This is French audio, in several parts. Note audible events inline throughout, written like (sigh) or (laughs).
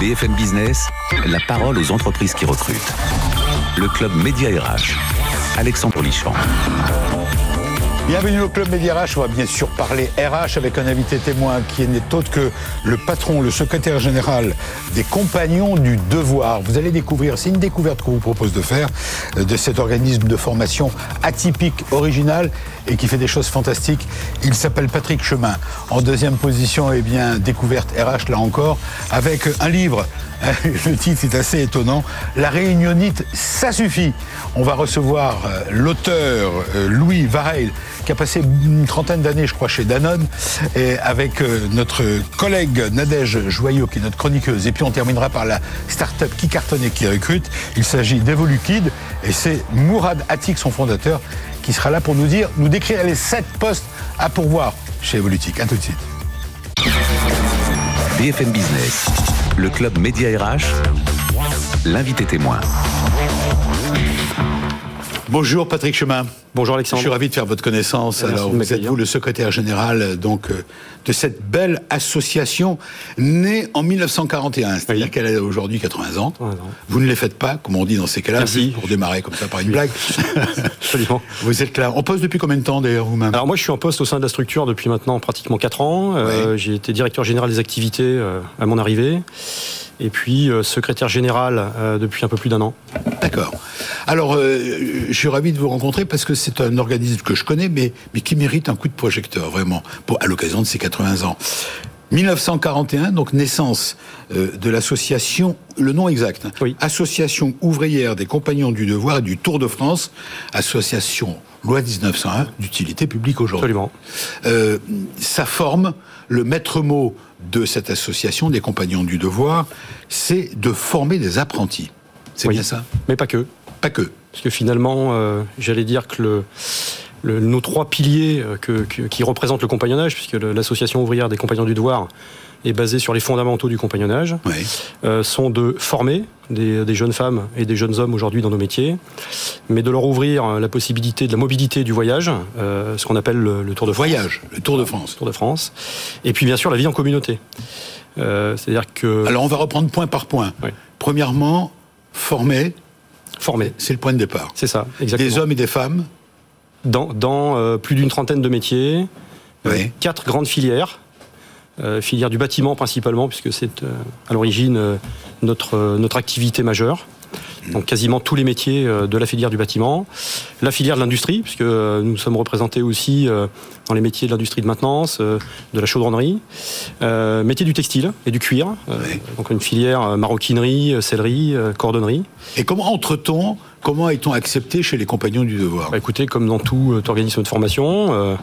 BFM Business, la parole aux entreprises qui recrutent. Le club Média RH. Alexandre Lichamp. Bienvenue au Club Média RH. On va bien sûr parler RH avec un invité témoin qui n'est autre que le patron, le secrétaire général des Compagnons du Devoir. Vous allez découvrir, c'est une découverte qu'on vous propose de faire, euh, de cet organisme de formation atypique, original et qui fait des choses fantastiques. Il s'appelle Patrick Chemin. En deuxième position, eh bien, découverte RH là encore, avec un livre (laughs) le titre est assez étonnant. La réunionite, ça suffit. On va recevoir euh, l'auteur euh, Louis Vareil, qui a passé une trentaine d'années, je crois, chez Danone, avec euh, notre collègue Nadège Joyeux, qui est notre chroniqueuse. Et puis on terminera par la start-up qui cartonne et qui recrute. Il s'agit d'Evoluquid, et c'est Mourad Atik, son fondateur, qui sera là pour nous dire, nous décrire les sept postes à pourvoir chez Evolutique. À tout de suite. BFM Business, le club Média RH, l'invité témoin. Bonjour Patrick Chemin. Bonjour Alexandre. Je suis ravi de faire votre connaissance. Merci Alors, vous êtes vous le secrétaire général euh, donc euh, de cette belle association née en 1941, c'est-à-dire Oui. qu'elle a aujourd'hui 80 ans. 80 ans. Vous ne les faites pas, comme on dit dans ces cas-là, Merci. pour démarrer comme ça par une blague. (laughs) Absolument. vous êtes là. On poste depuis combien de temps d'ailleurs vous-même? Alors moi je suis en poste au sein de la structure depuis maintenant pratiquement 4 ans. Euh, J'ai été directeur général des activités euh, à mon arrivée. Et puis euh, secrétaire général euh, depuis un peu plus d'un an. D'accord. Alors, euh, je suis ravi de vous rencontrer parce que c'est un organisme que je connais, mais, mais qui mérite un coup de projecteur, vraiment, pour, à l'occasion de ses 80 ans. 1941, donc naissance euh, de l'association, le nom exact, hein, Oui. Association ouvrière des compagnons du devoir et du Tour de France, association loi 1901 d'utilité publique aujourd'hui. Absolument. Euh, ça forme le maître mot de cette association des compagnons du devoir, c'est de former des apprentis. C'est Oui. bien ça? Mais pas que. Pas que. Parce que finalement, euh, j'allais dire que le, le- nos trois piliers euh, que- que- qui représentent le compagnonnage, puisque l'association ouvrière des compagnons du devoir est basée sur les fondamentaux du compagnonnage, Oui. euh, sont de former des, des jeunes femmes et des jeunes hommes aujourd'hui dans nos métiers, mais de leur ouvrir la possibilité de la mobilité du voyage, euh, ce qu'on appelle le, le Tour de France. Voyage, le Tour de France. Tour de France. Et puis bien sûr la vie en communauté. Euh, C'est-à-dire que Alors on va reprendre point par point. Oui. Premièrement, former, former, c'est le point de départ. c'est ça, exactement. Des hommes et des femmes. Dans, dans, plus d'une trentaine de métiers, Oui. quatre grandes filières. Euh, filière du bâtiment principalement, puisque c'est euh, à l'origine euh, notre, euh, notre activité majeure. Donc quasiment tous les métiers de la filière du bâtiment. La filière de l'industrie, puisque nous sommes représentés aussi dans les métiers de l'industrie de maintenance, de la chaudronnerie. Euh, métier du textile et du cuir. Oui. Donc une filière maroquinerie, sellerie, cordonnerie. Et comment entre-t-on, comment est-on accepté chez les compagnons du devoir? Bah, écoutez, comme dans tout organisme de formation, euh,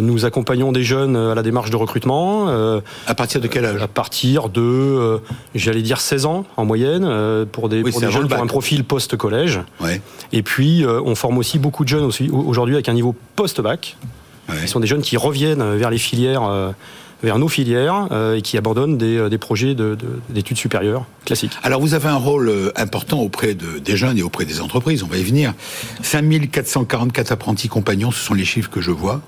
nous accompagnons des jeunes à la démarche de recrutement euh, À partir de quel âge à partir de, euh, j'allais dire 16 ans en moyenne, euh, pour des, Oui, pour des jeunes qui ont un profil post-collège. Ouais. Et puis, euh, on forme aussi beaucoup de jeunes aujourd'hui avec un niveau post-bac. ouais. Ce sont des jeunes qui reviennent vers les filières, euh, vers nos filières, euh, et qui abandonnent des, euh, des projets de- de- d'études supérieures classiques. Alors vous avez un rôle euh, important auprès de, des jeunes et auprès des entreprises, on va y venir. 5444 apprentis compagnons, ce sont les chiffres que je vois.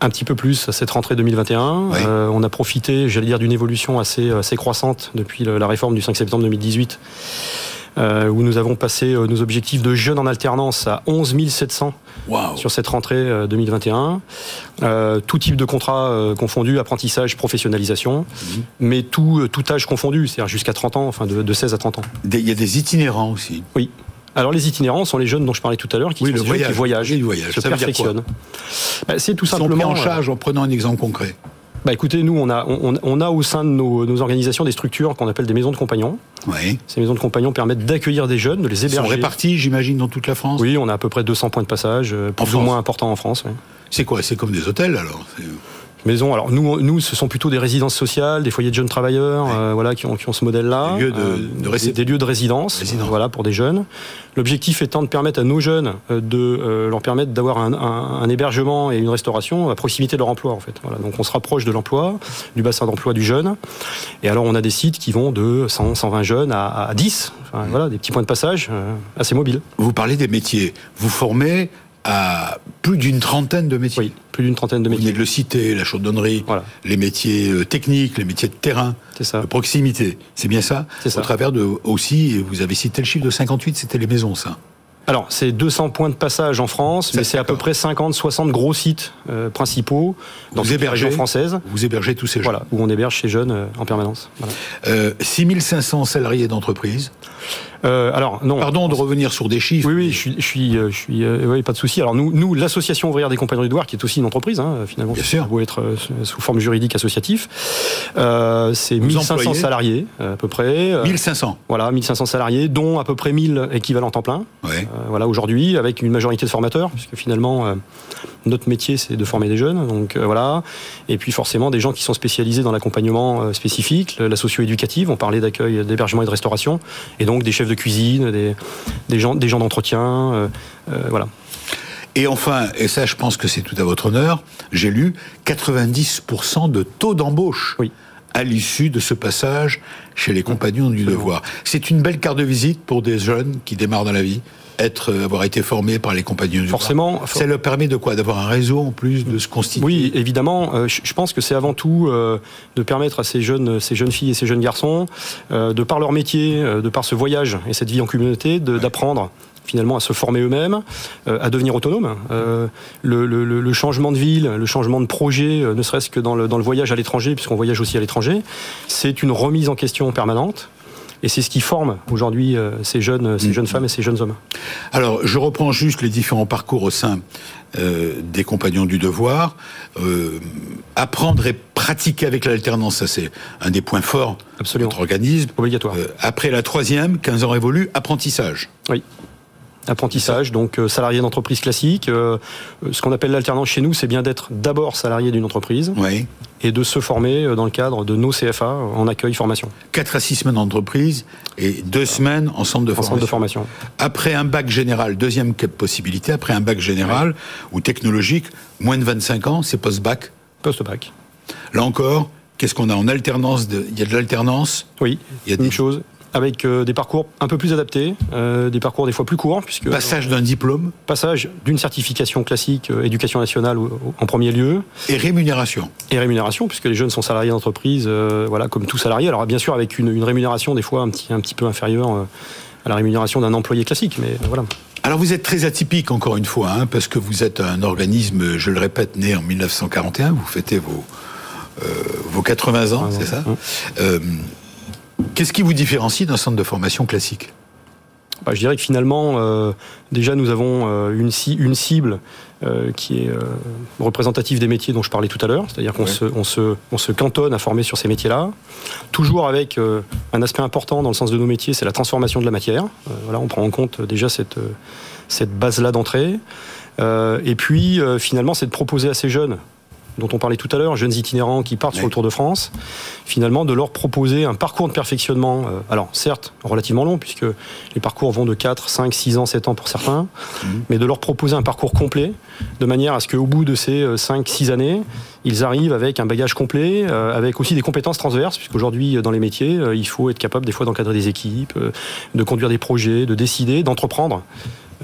Un petit peu plus à cette rentrée 2021. Oui. Euh, on a profité, j'allais dire, d'une évolution assez, assez croissante depuis la réforme du 5 septembre 2018, euh, où nous avons passé euh, nos objectifs de jeunes en alternance à 11 700 Waouh sur cette rentrée euh, 2021. Euh, tout type de contrat euh, confondu, apprentissage, professionnalisation, Mhm. mais tout, euh, tout âge confondu, c'est-à-dire jusqu'à 30 ans, enfin de, de 16 à 30 ans. Il y a des itinérants aussi. Oui. Alors les itinérants sont les jeunes dont je parlais tout à l'heure, qui Oui, sont le jeunes voyage. qui voyagent, Oui, le voyage. se Ça perfectionnent. Bah, c'est tout Ils sont simplement pris en euh, charge en prenant un exemple concret. Bah écoutez, nous on a, on, on a au sein de nos, nos organisations des structures qu'on appelle des maisons de compagnons. Oui. Ces maisons de compagnons permettent d'accueillir des jeunes, de les Ils sont héberger. répartis, j'imagine, dans toute la France. Oui, on a à peu près 200 points de passage, euh, plus ou moins importants en France. oui. C'est quoi? C'est comme des hôtels alors? Maisons, alors nous, nous, ce sont plutôt des résidences sociales, des foyers de jeunes travailleurs, Ouais. euh, voilà, qui ont, qui ont ce modèle-là. Des lieux de- Euh, de des- lieux de résidence, Résidence. voilà, pour des jeunes. L'objectif étant de permettre à nos jeunes euh, de euh, leur permettre d'avoir un, un- un hébergement et une restauration à proximité de leur emploi, en fait. Voilà, donc on se rapproche de l'emploi, du bassin d'emploi du jeune. Et alors on a des sites qui vont de 100, 120 jeunes à, à 10. Enfin, voilà, des petits points de passage euh, assez mobiles. Vous parlez des métiers. Vous formez à plus d'une trentaine de métiers. Oui, plus d'une trentaine de Vous venez métiers. de le citer, la chaudronnerie, Voilà. les métiers euh, techniques, les métiers de terrain, ça. de proximité. C'est bien ça C'est ça. Au travers de, aussi, vous avez cité le chiffre de 58, c'était les maisons, ça. Alors, c'est 200 points de passage en France, mais c'est à peu près 50, 60 gros sites euh, principaux dans Vous hébergez régions françaises. Vous hébergez tous ces gens. Voilà, où on héberge ces jeunes euh, en permanence. Voilà. Euh, 6500 salariés d'entreprise. Euh, alors, non. Pardon de revenir sur des chiffres. Oui, oui, je suis, je suis, euh, je suis euh, oui, pas de souci. Alors nous, nous l'association ouvrière des compagnons du devoir, qui est aussi une entreprise, hein, finalement, Bien ça sûr. doit être euh, sous forme juridique associatif. Euh, c'est 1500 employez salariés à peu près. Euh, 1500. Voilà, 1500 salariés, dont à peu près 1000 équivalents temps plein. Ouais. Voilà, aujourd'hui, avec une majorité de formateurs, puisque finalement, notre métier, c'est de former des jeunes. Donc euh, voilà. Et puis forcément, des gens qui sont spécialisés dans l'accompagnement euh, spécifique, la socio-éducative. On parlait d'accueil, d'hébergement et de restauration. Et donc des chefs de cuisine, des, des gens, des gens d'entretien. euh, voilà. Et enfin, et ça je pense que c'est tout à votre honneur, j'ai lu 90% de taux d'embauche Oui. à l'issue de ce passage chez les compagnons du devoir. C'est une belle carte de visite pour des jeunes qui démarrent dans la vie, être, avoir été formés par les compagnons du Forcément, Ça leur permet de quoi? D'avoir un réseau en plus, de se constituer. Oui, évidemment. euh, je pense que c'est avant tout euh, de permettre à ces jeunes, ces jeunes filles et ces jeunes garçons, euh, de par leur métier, de par ce voyage et cette vie en communauté, d'apprendre finalement à se former eux-mêmes, euh, à devenir autonomes. Euh, le, le- le- le changement de ville, le changement de projet, euh, ne serait-ce que dans le, dans le voyage à l'étranger, puisqu'on voyage aussi à l'étranger, c'est une remise en question permanente. Et c'est ce qui forme aujourd'hui euh, ces, jeunes, ces jeunes femmes et ces jeunes hommes. Alors, je reprends juste les différents parcours au sein euh, des compagnons du devoir. Euh, apprendre et pratiquer avec l'alternance, ça c'est un des points forts Absolument. de notre organisme. Obligatoire. Euh, après la troisième, 15 ans révolus, apprentissage. Oui. Apprentissage, donc euh, salarié d'entreprise classique. Euh, ce qu'on appelle l'alternance chez nous, c'est bien d'être d'abord salarié d'une entreprise Oui. et de se former euh, dans le cadre de nos CFA en accueil formation, 4 à 6 semaines d'entreprise et 2 semaines en centre de en formation. centre de formation. Après un bac général, deuxième possibilité, après un bac général ou technologique, moins de 25 ans, c'est post-bac. Post-bac. Là encore, qu'est-ce qu'on a? En alternance de- Il y a de l'alternance? Oui, Il y a des- chose. Avec euh, des parcours un peu plus adaptés, euh, des parcours des fois plus courts, puisque Passage d'un diplôme passage d'une certification classique, euh, éducation nationale en premier lieu, et rémunération. et rémunération, puisque les jeunes sont salariés d'entreprise, voilà, comme tout salarié. Alors bien sûr avec une, une rémunération des fois un petit, un petit peu inférieure à la rémunération d'un employé classique, mais voilà. Alors vous êtes très atypique encore une fois, hein, parce que vous êtes un organisme, je le répète, né en 1941, vous fêtez vos, vos 80 ans, c'est ça. Qu'est-ce qui vous différencie d'un centre de formation classique? Bah, je dirais que finalement, euh, déjà, nous avons euh, une, ci- une cible euh, qui est représentative des métiers dont je parlais tout à l'heure, c'est-à-dire qu'on Ouais. se, on se, on se cantonne à former sur ces métiers-là, toujours avec un aspect important dans le sens de nos métiers, c'est la transformation de la matière. Voilà, on prend en compte déjà cette, cette base-là d'entrée. Et puis, finalement, c'est de proposer à ces jeunes dont on parlait tout à l'heure, jeunes itinérants qui partent sur le Tour de France, finalement de leur proposer un parcours de perfectionnement, euh, alors certes relativement long, puisque les parcours vont de 4, 5, 6 ans, 7 ans pour certains, mais de leur proposer un parcours complet, de manière à ce qu'au bout de ces 5, 6 années, ils arrivent avec un bagage complet, euh, avec aussi des compétences transverses, puisqu'aujourd'hui, euh, dans les métiers, euh, il faut être capable des fois d'encadrer des équipes, euh, de conduire des projets, de décider, d'entreprendre.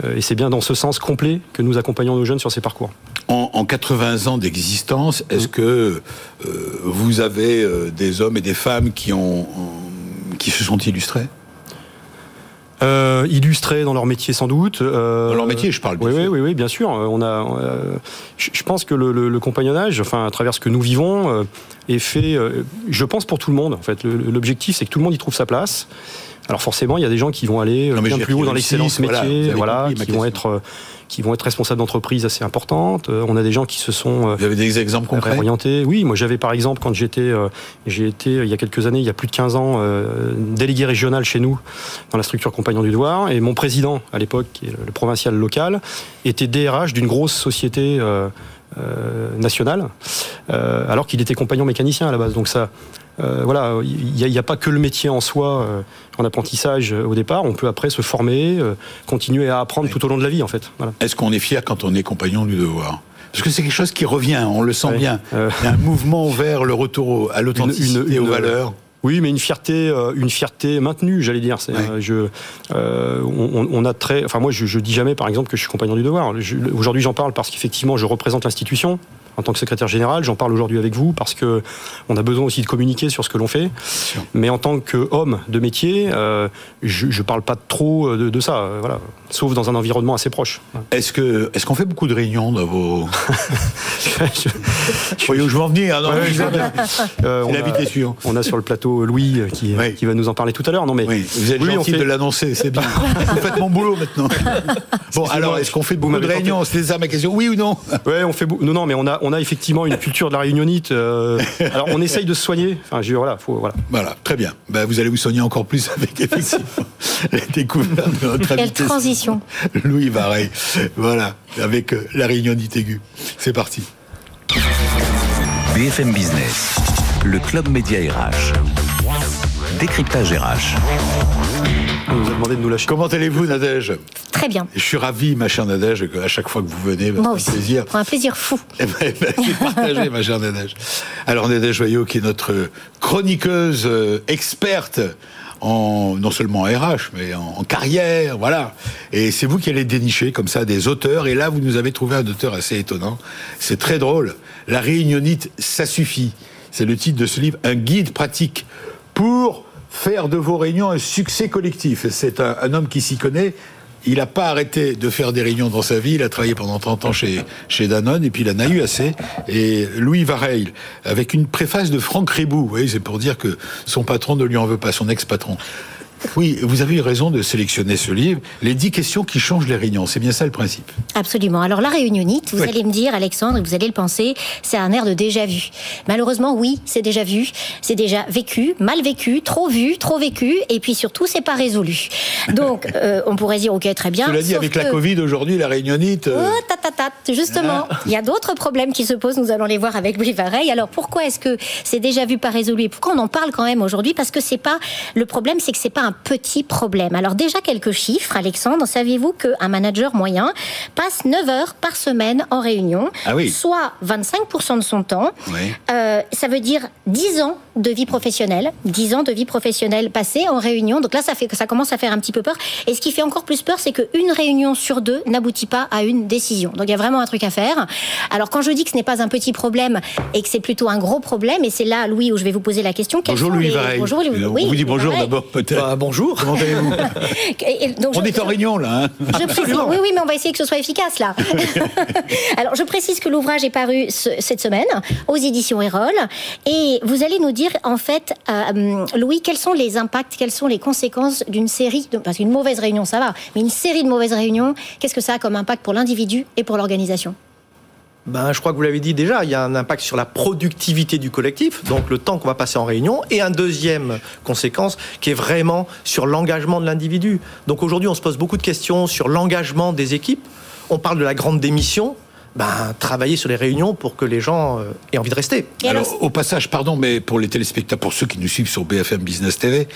Euh, Et c'est bien dans ce sens complet que nous accompagnons nos jeunes sur ces parcours. En, en 80 ans d'existence, est-ce que euh, vous avez euh, des hommes et des femmes qui, ont, en- qui se sont illustrés? Euh, illustrés dans leur métier sans doute. euh, Dans leur métier, je parle, bien Oui, oui, sûr. oui, oui, bien sûr. On a, je je pense que le, le- le compagnonnage, enfin à travers ce que nous vivons, est fait, je pense pour tout le monde. En fait, l'objectif c'est que tout le monde y trouve sa place. Alors forcément, il y a des gens qui vont aller euh, Non, bien plus haut dans l'excellence voilà, métier, voilà, qui vont être, euh, qui vont être responsables d'entreprises assez importantes. Euh, On a des gens qui se sont euh, Vous avez des exemples concrets orienté. Oui, moi j'avais par exemple quand j'étais, euh, j'ai été il y a quelques années, il y a plus de 15 ans, délégué régional chez nous dans la structure Compagnon du Devoir, et mon président à l'époque, qui est le, le provincial local, était DRH d'une grosse société. euh, euh, nationale, euh, alors qu'il était compagnon mécanicien à la base. Donc ça, euh, voilà, il n'y a, il y a pas que le métier en soi euh, en apprentissage euh, au départ. On peut après se former, euh, continuer à apprendre tout au long de la vie en fait. Voilà. Est-ce qu'on est fier quand on est compagnon du devoir? Parce que c'est quelque chose qui revient, on le sent bien. Euh, Il y a un mouvement vers le retour au- à l'authenticité aux une- valeurs. Oui, mais une fierté, une fierté maintenue, j'allais dire. C'est, je, euh, on, on a très, enfin moi, je, je dis jamais, par exemple, que je suis compagnon du devoir. Je- aujourd'hui, j'en parle parce qu'effectivement, je représente l'institution en tant que secrétaire général. J'en parle aujourd'hui avec vous parce que on a besoin aussi de communiquer sur ce que l'on fait. Mais en tant qu'homme de métier, euh, je, je parle pas trop de, de ça, euh, voilà. Sauf dans un environnement assez proche. Est-ce que est-ce qu'on fait beaucoup de réunions dans vos (laughs) Je- je veux en venir hein, Ouais, je. Euh, on, a, on a sur le plateau Louis euh, qui, Oui. qui va nous en parler tout à l'heure. Non mais Oui, vous êtes Oui, on gentil fait- de l'annoncer, c'est bien. (laughs) vous faites mon boulot maintenant. (laughs) Bon, alors, est-ce qu'on fait beaucoup de réunions? C'est ça ma question, oui ou non? Ouais, on fait non non mais on a on a effectivement une culture de la réunionite. euh, alors on essaye de se soigner. Enfin je voilà faut voilà. Voilà, très bien. Ben, vous allez vous soigner encore plus avec effectivement (laughs) la découverte de notre Quelle invité. transition. Louis Vareille. Voilà, avec euh, la réunionnite aiguë. C'est parti. BFM Business, le club média RH. Décryptage RH. On nous a demandé de nous lâcher. Comment allez-vous, Nadège Très bien. Je suis ravi, ma chère Nadège, à chaque fois que vous venez, Moi c'est un aussi. plaisir. Pour un plaisir fou. (laughs) Eh ben, eh ben, c'est partagé, ma chère Nadège. Alors, Nadège Joyot, qui est notre chroniqueuse euh, experte en, non seulement en RH, mais en, en carrière, voilà. Et c'est vous qui allez dénicher, comme ça, des auteurs. Et là, vous nous avez trouvé un auteur assez étonnant. C'est très drôle. La réunionite, ça suffit. C'est le titre de ce livre, un guide pratique pour faire de vos réunions un succès collectif. C'est un, homme qui s'y connaît. Il n'a pas arrêté de faire des réunions dans sa vie. Il a travaillé pendant 30 ans chez, chez Danone et puis il en a eu assez. Et Louis Vareil, avec une préface de Franck Ribou. C'est pour dire que son patron ne lui en veut pas, son ex-patron. Oui, vous avez eu raison de sélectionner ce livre. Les 10 questions qui changent les réunions. C'est bien ça le principe. Absolument. Alors la réunionite, vous Oui. allez me dire, Alexandre, et vous allez le penser, c'est un air de déjà vu. Malheureusement, oui, c'est déjà vu, c'est déjà vécu, mal vécu, trop vu, trop vécu, et puis surtout, c'est pas résolu. Donc, (laughs) euh, on pourrait dire, ok, très bien. Cela dit, avec la Covid aujourd'hui, la réunionnite. euh, Oh, ta, ta, ta. Justement, il y a d'autres problèmes qui se posent, nous allons les voir avec Louis. Alors pourquoi est-ce que c'est déjà vu pas résolu et pourquoi on en parle quand même aujourd'hui Parce que c'est pas le problème, c'est que c'est pas un petit problème. Alors déjà quelques chiffres, Alexandre. Saviez-vous qu'un manager moyen passe 9 heures par semaine en réunion, Ah oui. soit 25% de son temps. Oui. Euh, ça veut dire 10 ans de vie professionnelle, 10 ans de vie professionnelle passée en réunion. Donc là, ça fait ça commence à faire un petit peu peur. Et ce qui fait encore plus peur, c'est qu'une réunion sur deux n'aboutit pas à une décision. Donc il y a vraiment un truc à faire. Alors quand je dis que ce n'est pas un petit problème et que c'est plutôt un gros problème, et c'est là, Louis, où je vais vous poser la question. Bonjour Louis les- Vareil. Bonjour, Louis. On Oui, vous dit bonjour d'abord peut-être. Bonjour. Comment allez-vous (laughs) On je- est en réunion là. hein je précise, oui, oui, mais on va essayer que ce soit efficace là. (laughs) (laughs) Alors, je précise que l'ouvrage est paru ce- cette semaine aux éditions Erol, et vous allez nous dire en fait, euh, Louis, quels sont les impacts, quelles sont les conséquences d'une série, de, parce qu'une mauvaise réunion ça va, mais une série de mauvaises réunions, qu'est-ce que ça a comme impact pour l'individu et pour l'organisation? Ben, je crois que vous l'avez dit déjà, il y a un impact sur la productivité du collectif, donc le temps qu'on va passer en réunion, et un deuxième conséquence qui est vraiment sur l'engagement de l'individu. Donc aujourd'hui, on se pose beaucoup de questions sur l'engagement des équipes. On parle de la grande démission. Ben, travailler sur les réunions pour que les gens euh, aient envie de rester. Alors, Alors, au passage, pardon, mais pour les téléspectateurs, pour ceux qui nous suivent sur BFM Business TV,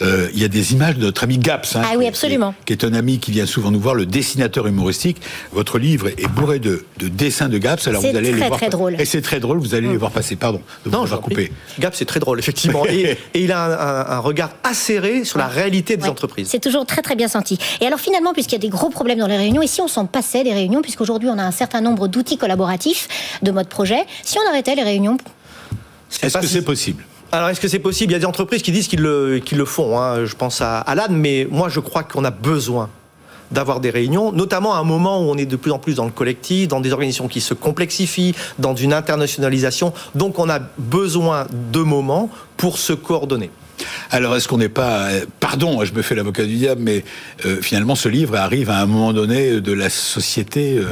euh, il y a des images de notre ami Gaps. hein, Ah oui, qui- absolument. Qui, est un ami qui vient souvent nous voir, le dessinateur humoristique. Votre livre est bourré de, de dessins de Gaps. Alors C'est vous allez les très, voir. très drôle. Et c'est très drôle, vous allez les voir passer. Pardon, de vous avoir vous en coupé. prie. Gap, c'est très drôle, effectivement. (laughs) et, et il a un, un- un regard acéré sur la réalité des Ouais, entreprises. C'est toujours très très bien senti. Et alors finalement, puisqu'il y a des gros problèmes dans les réunions, et si on s'en passait des réunions, puisqu'aujourd'hui on a un certain nombre d'outils collaboratifs de mode projet, si on arrêtait les réunions, Est-ce que si- c'est possible? Alors, est-ce que c'est possible? Il y a des entreprises qui disent qu'ils le, qu'ils le font. hein. Je pense à Alan, mais moi, je crois qu'on a besoin d'avoir des réunions, notamment à un moment où on est de plus en plus dans le collectif, dans des organisations qui se complexifient, dans une internationalisation. Donc, on a besoin de moments pour se coordonner. Alors, est-ce qu'on n'est pas, pardon, je me fais l'avocat du diable, mais euh, finalement, ce livre arrive à un moment donné de la société. euh,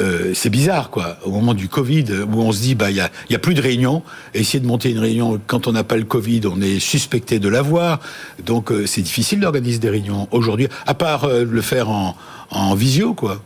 euh, c'est bizarre, quoi. Au moment du Covid, où on se dit, bah, il y a, a plus de réunions. Essayer de monter une réunion quand on n'a pas le Covid, on est suspecté de l'avoir. Donc, c'est difficile d'organiser des réunions aujourd'hui, à part le faire en visio, quoi.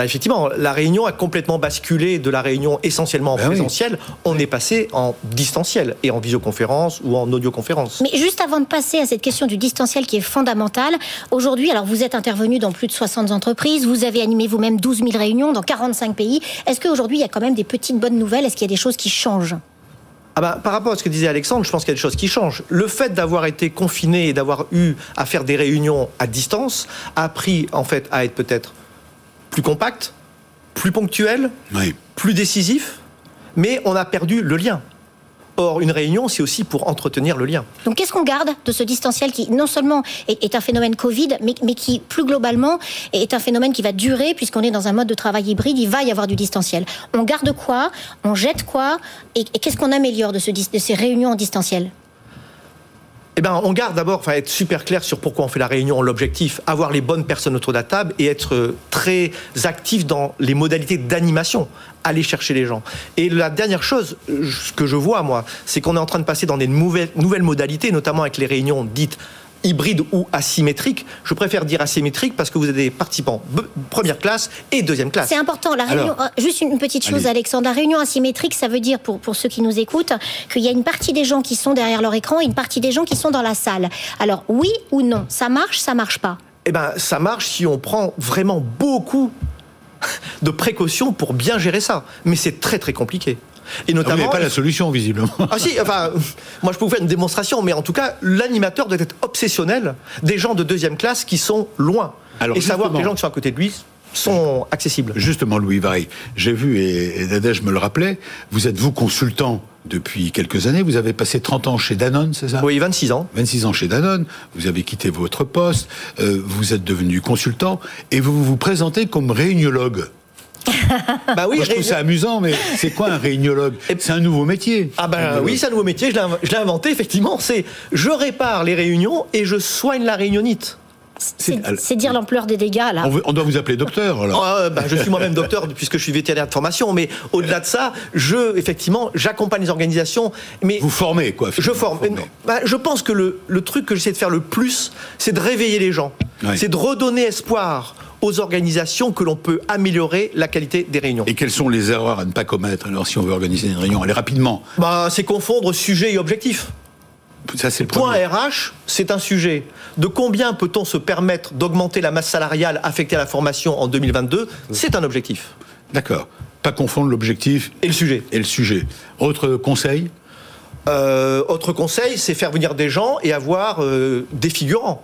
Bah, effectivement, la réunion a complètement basculé de la réunion essentiellement en Ben oui. présentiel. On est passé en distanciel et en visioconférence ou en audioconférence. Mais juste avant de passer à cette question du distanciel qui est fondamentale, aujourd'hui, alors vous êtes intervenu dans plus de 60 entreprises, vous avez animé vous-même 12 000 réunions dans 45 pays. Est-ce qu'aujourd'hui, il y a quand même des petites bonnes nouvelles? Est-ce qu'il y a des choses qui changent? Ah bah, Par rapport à ce que disait Alexandre, je pense qu'il y a des choses qui changent. Le fait d'avoir été confiné et d'avoir eu à faire des réunions à distance a appris en fait à être peut-être plus compact, plus ponctuel, plus décisif, mais on a perdu le lien. Or, une réunion, c'est aussi pour entretenir le lien. Donc, qu'est-ce qu'on garde de ce distanciel qui, non seulement est, un phénomène Covid, mais, qui, plus globalement, est un phénomène qui va durer, puisqu'on est dans un mode de travail hybride, il va y avoir du distanciel. On garde quoi? On jette quoi? Et, qu'est-ce qu'on améliore de, de ces réunions en distanciel? Eh ben, on garde d'abord, enfin, être super clair sur pourquoi on fait la réunion, l'objectif, avoir les bonnes personnes autour de la table et être euh, très actif dans les modalités d'animation, aller chercher les gens. Et la dernière chose, ce que je vois, moi, c'est qu'on est en train de passer dans des nouvelles modalités, notamment avec les réunions dites hybride ou asymétrique. Je préfère dire asymétrique parce que vous avez des participants première classe et deuxième classe. C'est important. La réunion, euh, juste une petite chose, Alexandre. La réunion asymétrique, ça veut dire, pour, pour ceux qui nous écoutent, qu'il y a une partie des gens qui sont derrière leur écran et une partie des gens qui sont dans la salle. Alors, oui ou non Ça marche, ça marche pas? Eh bien, ça marche si on prend vraiment beaucoup de précautions pour bien gérer ça. Mais c'est très très compliqué. Et notamment. Ah, pas la solution, visiblement. Ah si, enfin, moi je peux vous faire une démonstration, mais en tout cas, l'animateur doit être obsessionnel des gens de deuxième classe qui sont loin. Alors, et savoir que les gens qui sont à côté de lui sont accessibles. Justement, Louis Vaille, j'ai vu, et, Nadège me le rappelait, vous êtes vous consultant depuis quelques années, vous avez passé 30 ans chez Danone, c'est ça? Oui, 26 ans. 26 ans chez Danone, vous avez quitté votre poste, euh, vous êtes devenu consultant, et vous vous présentez comme réuniologue. (laughs) bah oui, je trouve ça amusant, mais c'est quoi un réuniologue C'est un nouveau métier. Ah ben oui, c'est un nouveau métier. Je l'ai inventé effectivement. C'est je répare les réunions et je soigne la réunionnite. C'est dire l'ampleur des dégâts là. On, doit vous appeler docteur alors. Ah, bah, je suis moi-même docteur (laughs) puisque je suis vétérinaire de formation, mais au-delà de ça, je effectivement j'accompagne les organisations. Mais vous formez quoi Je forme. Bah, je pense que le, le truc que j'essaie de faire le plus, c'est de réveiller les gens, c'est de redonner espoir aux organisations que l'on peut améliorer la qualité des réunions. Et quelles sont les erreurs à ne pas commettre alors si on veut organiser une réunion? Allez rapidement. Bah, c'est confondre sujet et objectif. Ça, c'est le Point RH, c'est un sujet. De combien peut-on se permettre d'augmenter la masse salariale affectée à la formation en 2022 C'est un objectif. D'accord. Pas confondre l'objectif et le sujet. Et le sujet. Autre conseil? Euh, Autre conseil, c'est faire venir des gens et avoir euh, des figurants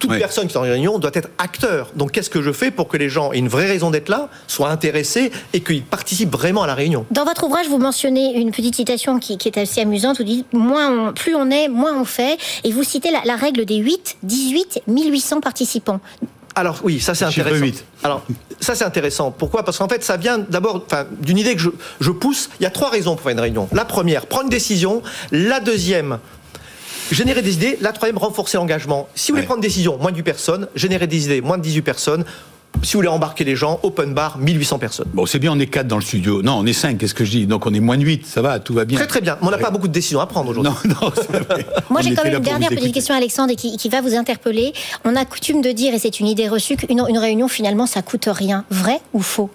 toute personne qui est en réunion doit être acteur. Donc qu'est-ce que je fais pour que les gens aient une vraie raison d'être là, soient intéressés et qu'ils participent vraiment à la réunion? Dans votre ouvrage, vous mentionnez une petite citation qui, est assez amusante. Vous dites moins plus on est, moins on fait. Et vous citez la, règle des 8, 18, 1800 participants. Alors oui, ça c'est intéressant. 8. Alors ça c'est intéressant. Pourquoi? Parce qu'en fait ça vient d'abord d'une idée que je, je, pousse. Il y a trois raisons pour faire une réunion. La première, prendre une décision. La deuxième, générer des idées. La troisième, renforcer l'engagement. Si vous voulez prendre une décision, moins de 8 personnes. Générer des idées, moins de 18 personnes. Si vous voulez embarquer les gens, open bar, 1800 personnes. Bon, c'est bien, on est 4 dans le studio. Non, on est 5, qu'est-ce que je dis Donc on est moins de 8, ça va, tout va bien. Très très bien. On n'a pas beaucoup de décisions à prendre aujourd'hui. Non, non, (laughs) Moi j'ai quand même une dernière petite question, Alexandre, et qui, va vous interpeller. On a coutume de dire, et c'est une idée reçue, qu'une une réunion finalement ça coûte rien. Vrai ou faux?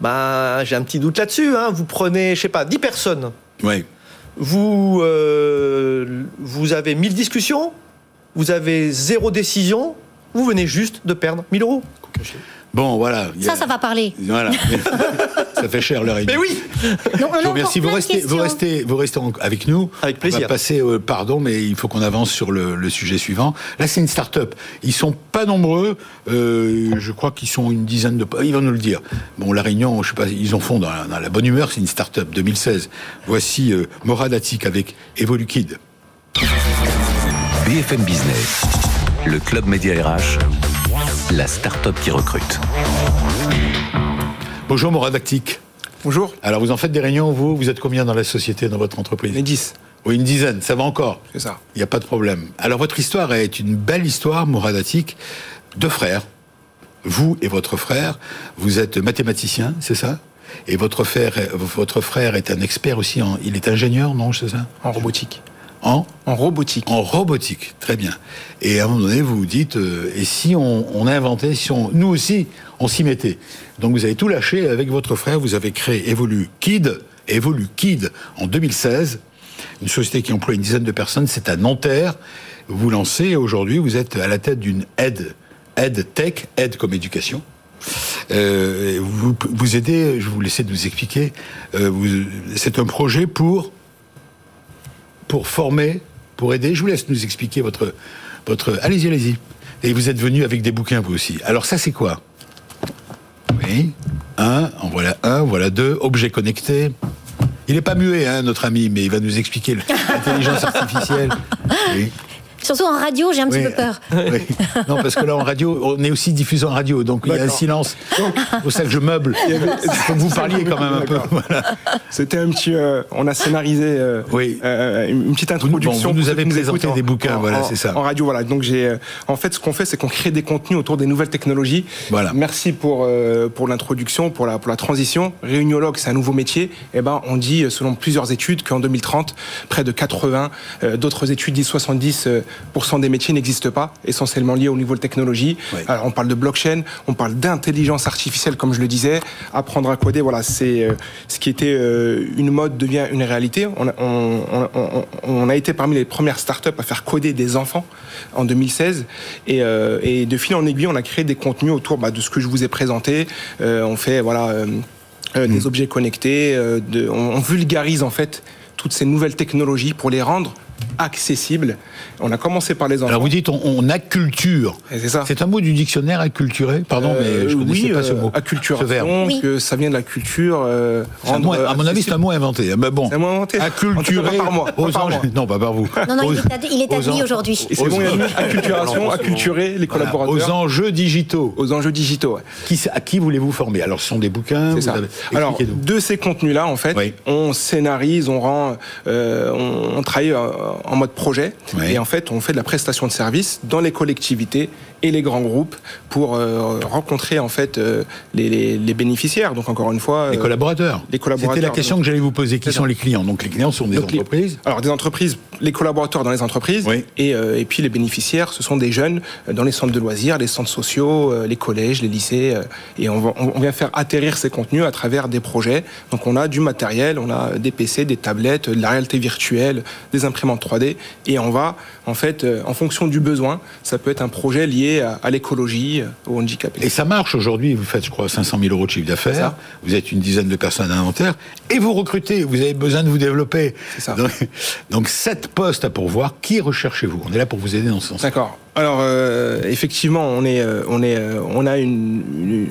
Ben, j'ai un petit doute là-dessus. Hein. Vous prenez, je sais pas, 10 personnes. Oui vous, euh, vous avez 1000 discussions, vous avez zéro décision, vous venez juste de perdre 1000 euros. Bon, voilà. Ça, ça va parler. Voilà. (laughs) ça fait cher leur Mais oui Merci. Vous restez, vous, restez, vous restez avec nous. Avec plaisir. On va passer, euh, pardon, mais il faut qu'on avance sur le, sujet suivant. Là, c'est une start-up. Ils sont pas nombreux. Euh, je crois qu'ils sont une dizaine de. Ils vont nous le dire. Bon, la Réunion, je sais pas, ils en font dans la, bonne humeur. C'est une start-up 2016. Voici euh, Morad Atik avec EvoluKid. BFM Business, le club média RH la start-up qui recrute. Bonjour Moradactic. Bonjour. Alors vous en faites des réunions, vous? Vous êtes combien dans la société, dans votre entreprise? Une 10. Oui, une dizaine, ça va encore. C'est ça. Il n'y a pas de problème. Alors votre histoire est une belle histoire, Moradatic. Deux frères, vous et votre frère, vous êtes mathématicien, c'est ça? Et votre frère, votre frère est un expert aussi, en, il est ingénieur, non, c'est ça? En robotique. En En robotique. En robotique, très bien. Et à un moment donné, vous vous dites, euh, et si on, on, inventait, si on, nous aussi, on s'y mettait? Donc vous avez tout lâché avec votre frère, vous avez créé Evolu Kid, Evolu Kid en 2016, une société qui emploie une dizaine de personnes, c'est à Nanterre. Vous vous lancez aujourd'hui, vous êtes à la tête d'une aide, aide tech, aide comme éducation. Euh, vous, vous aidez, je vais vous laisser nous expliquer, euh, c'est un projet pour pour former, pour aider. Je vous laisse nous expliquer votre. votre... Allez-y, allez-y. Et vous êtes venu avec des bouquins, vous aussi. Alors, ça, c'est quoi? Oui. Un, en voilà un, voilà deux. Objets connectés. Il n'est pas muet, hein, notre ami, mais il va nous expliquer l'intelligence artificielle. (laughs) Oui. Surtout en radio, j'ai un petit peu peur. (laughs) Oui. Non, parce que là, en radio, on est aussi diffusé en radio, donc il y a un silence. C'est pour ça que je meuble. Il faut que vous parliez quand même un peu. Voilà. C'était un petit. euh, on a scénarisé euh, Oui. euh, une petite introduction. bon, vous nous avez présenté en- des bouquins, en- voilà, c'est ça. En radio, voilà. Donc j'ai. en fait, ce qu'on fait, c'est qu'on crée des contenus autour des nouvelles technologies. Voilà. Merci pour euh, pour l'introduction, pour la pour la transition. Réuniologue, c'est un nouveau métier. Et ben, on dit, selon plusieurs études, qu'en 2030, près de 80, euh, d'autres études disent 70 euh, pourcent des métiers n'existent pas, essentiellement liés aux nouvelles technologies. Oui. Alors, on parle de blockchain, on parle d'intelligence artificielle, comme je le disais. Apprendre à coder, voilà, c'est euh, ce qui était euh, une mode devient une réalité. On a, on, on- on- on a été parmi les premières startups à faire coder des enfants en 2016. Et, euh, et de fil en aiguille, on a créé des contenus autour bah, de ce que je vous ai présenté. On fait, voilà. euh, Mm. des objets connectés, de, on, on vulgarise en fait toutes ces nouvelles technologies pour les rendre accessibles. On a commencé par les enfants. Alors vous dites on, on acculture. C'est ça. C'est un mot du dictionnaire acculturé Pardon, Euh, mais je connaissais oui, pas ce euh, mot. ce verbe. acculturation, Oui. que ça vient de la culture. euh, rendre, mot- euh, à mon avis, c'est un mot inventé. Mais bon, C'est un mot inventé. Acculturé cas, pas par moi, pas aux par moi. Non, pas par vous. Non, non, Aux- il est, admis aujourd'hui. C'est bon, il y a une acculturation, acculturer les Voilà, collaborateurs aux enjeux digitaux. aux enjeux digitaux. ouais. Qui, à qui voulez-vous former? Alors, ce sont des bouquins. C'est vous ça. avez- Alors, de ces contenus-là, en fait, Oui. on scénarise, on rend, euh, on, on travaille euh, en mode projet, Oui. et en fait, on fait de la prestation de services dans les collectivités et les grands groupes pour euh, rencontrer en fait euh, les, les- les bénéficiaires. Donc encore une fois, les euh, collaborateurs. les collaborateurs, C'était la question donc. que j'allais vous poser. Qui sont les clients? Donc, les clients sont des Donc, les- entreprises. Alors des entreprises, les collaborateurs dans les entreprises, Oui. et, et puis les bénéficiaires, ce sont des jeunes dans les centres de loisirs, les centres sociaux, les collèges, les lycées, et on, va- on vient faire atterrir ces contenus à travers des projets. Donc on a du matériel, on a des PC, des tablettes, de la réalité virtuelle, des imprimantes 3D, et on va en fait, en fonction du besoin, ça peut être un projet lié à, à l'écologie, euh, au handicap. Et ça marche aujourd'hui. Vous faites, je crois, 500 000 euros de chiffre d'affaires. Vous êtes une dizaine de personnes à l'inventaire. Et vous recrutez. Vous avez besoin de vous développer. C'est ça. Donc, sept postes à pourvoir. Qui recherchez-vous? On est là pour vous aider dans ce sens. D'accord. Alors euh, effectivement, on est, euh, on est, on a une, une-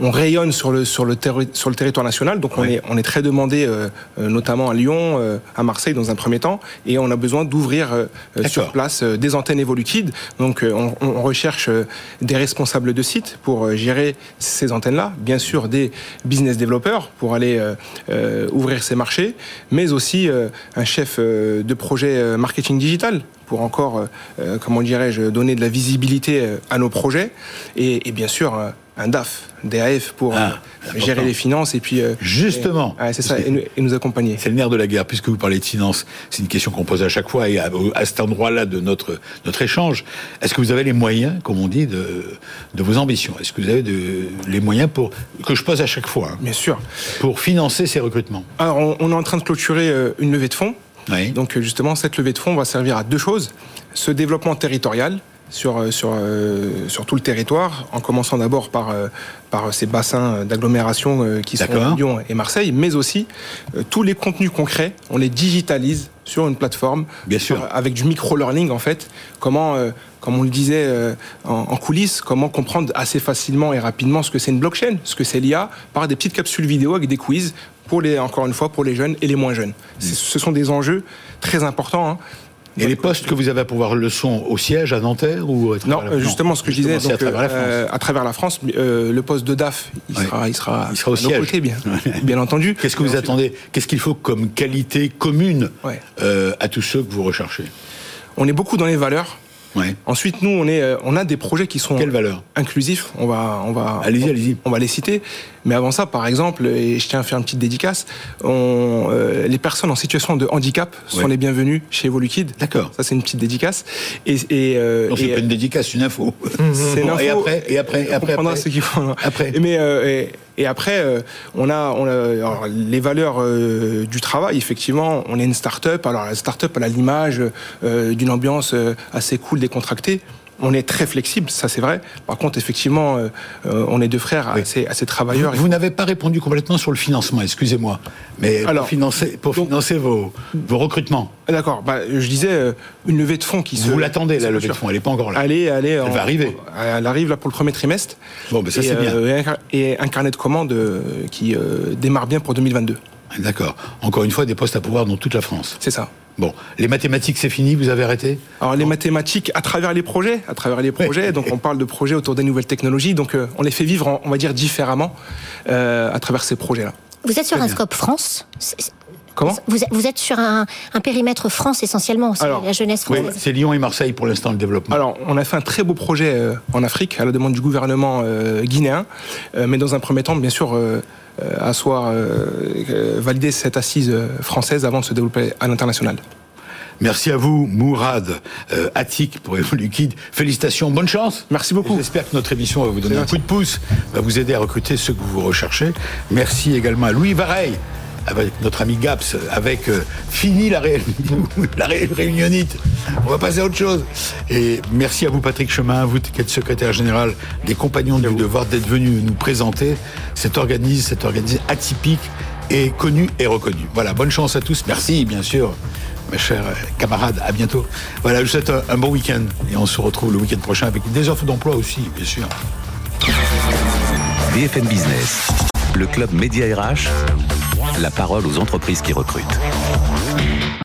on rayonne sur le sur le terri- sur le territoire national, donc on est on est très demandé, euh, euh, notamment à Lyon, euh, à Marseille dans un premier temps, et on a besoin d'ouvrir euh, euh, sur place euh, des antennes Evolucid. Donc euh, on, on recherche euh, des responsables de sites pour euh, gérer ces antennes-là, bien sûr des business développeurs pour aller euh, euh, ouvrir ces marchés, mais aussi euh, un chef euh, de projet euh, marketing digital pour encore, euh, euh, comment dirais-je, donner de la visibilité euh, à nos projets, et, et bien sûr un DAF, DAF pour Ah, gérer les finances et puis Justement. et- ouais, c'est ça, et nous, et nous accompagner. C'est le nerf de la guerre, puisque vous parlez de finance. C'est une question qu'on pose à chaque fois et à, à cet endroit-là de notre, notre échange. Est-ce que vous avez les moyens, comme on dit, de, de vos ambitions? Est-ce que vous avez de- les moyens pour, que je pose à chaque fois, hein, Bien sûr. pour financer ces recrutements Alors, on, on est en train de clôturer une levée de fonds. Oui. Donc, euh, justement, cette levée de fonds va servir à deux choses. Ce développement territorial sur, euh, sur, euh, sur tout le territoire, en commençant d'abord par, euh, par ces bassins d'agglomération euh, qui sont. Lyon et Marseille, mais aussi tous les contenus concrets, on les digitalise sur une plateforme. Bien sûr. Avec du micro-learning, en fait. Comment, comme on le disait en, en coulisses, comment comprendre assez facilement et rapidement ce que c'est une blockchain, ce que c'est l'IA, par des petites capsules vidéo avec des quiz, pour les, encore une fois, pour les jeunes et les moins jeunes. C'est- Ce sont des enjeux très importants. hein. Et les postes que vous avez à pouvoir le sont au siège à Nanterre ou à Non, la- euh, justement, ce que je disais, donc, à travers la France. euh, à travers la France, euh, le poste de DAF, il Ouais. sera, il sera, Il sera au siège. côtés, bien, bien entendu. Qu'est-ce que vous ensuite, attendez Qu'est-ce qu'il faut comme qualité commune Ouais. euh, à tous ceux que vous recherchez On est beaucoup dans les valeurs. ouais. Ensuite, nous, on, est, on a des projets qui sont Quelle valeur inclusifs. On va, on va, Allez-y, on- allez-y. On va les citer. Mais avant ça, par exemple, et je tiens à faire une petite dédicace, on, euh, les personnes en situation de handicap sont Ouais. les bienvenues chez Evolukid. D'accord. Ça, c'est une petite dédicace. Et, et, euh, Non, c'est pas une dédicace, (laughs) c'est une info. C'est une Et info. après, et après, et on après, comprendra après. ce qu'il faut. Après. Et, mais, euh, et, et après, euh, on a, on a alors, les valeurs euh, du travail. Effectivement, on est une start-up. Alors la start-up, elle a l'image euh, d'une ambiance assez cool, décontractée. On est très flexible, ça c'est vrai. Par contre, effectivement, euh, euh, on est deux frères assez, assez travailleurs. Vous, vous n'avez pas répondu complètement sur le financement, excusez-moi. Mais Alors, pour financer, pour donc- financer vos, vos recrutements, D'accord, bah, je disais euh, une levée de fonds qui se. vous l'attendez, la levée de fonds, elle n'est pas encore là. Elle est, elle est Elle en- va arriver. Elle arrive là pour le premier trimestre. Bon, ben ça c'est bien. euh, et un- et un carnet de commandes qui euh, démarre bien pour 2022. D'accord. Encore une fois, des postes à pouvoir dans toute la France. C'est ça. Bon, les mathématiques, c'est fini, vous avez arrêté? Alors les mathématiques à travers les projets, à travers les projets, donc on parle de projets autour des nouvelles technologies, donc euh, on les fait vivre, en- on va dire différemment euh, à travers ces projets-là. Vous êtes sur un bien. scope France? Comment? vous, êtes- sur un, un périmètre France essentiellement, c'est Alors, la jeunesse Oui, française. c'est Lyon et Marseille pour l'instant le développement. Alors, on a fait un très beau projet euh, en Afrique à la demande du gouvernement euh, guinéen, Euh, mais dans un premier temps, bien sûr, asseoir, euh, euh, valider cette assise euh, française avant de se développer à l'international. Merci à vous, Mourad euh, Attic pour Evo Liquide. Félicitations, bonne chance. Merci beaucoup. J'espère que notre émission va vous donner un coup de pouce, va vous aider à recruter ceux que vous recherchez. Merci également à Louis Vareille, avec notre ami Gaps, avec euh, fini la, ré... (laughs) la ré- réunionite. On va passer à autre chose. Et merci à vous, Patrick Chemin, vous qui êtes secrétaire général des Compagnons du Devoir, d'être venu nous présenter cet organisme, cet organisme atypique et connu et reconnu. Voilà, bonne chance à tous. Merci, bien sûr mes chers euh, camarades, à bientôt. Voilà, je vous souhaite un, un bon week-end et on se retrouve le week-end prochain avec des offres d'emploi aussi, bien sûr. BFM Business, le club Média RH, la parole aux entreprises qui recrutent.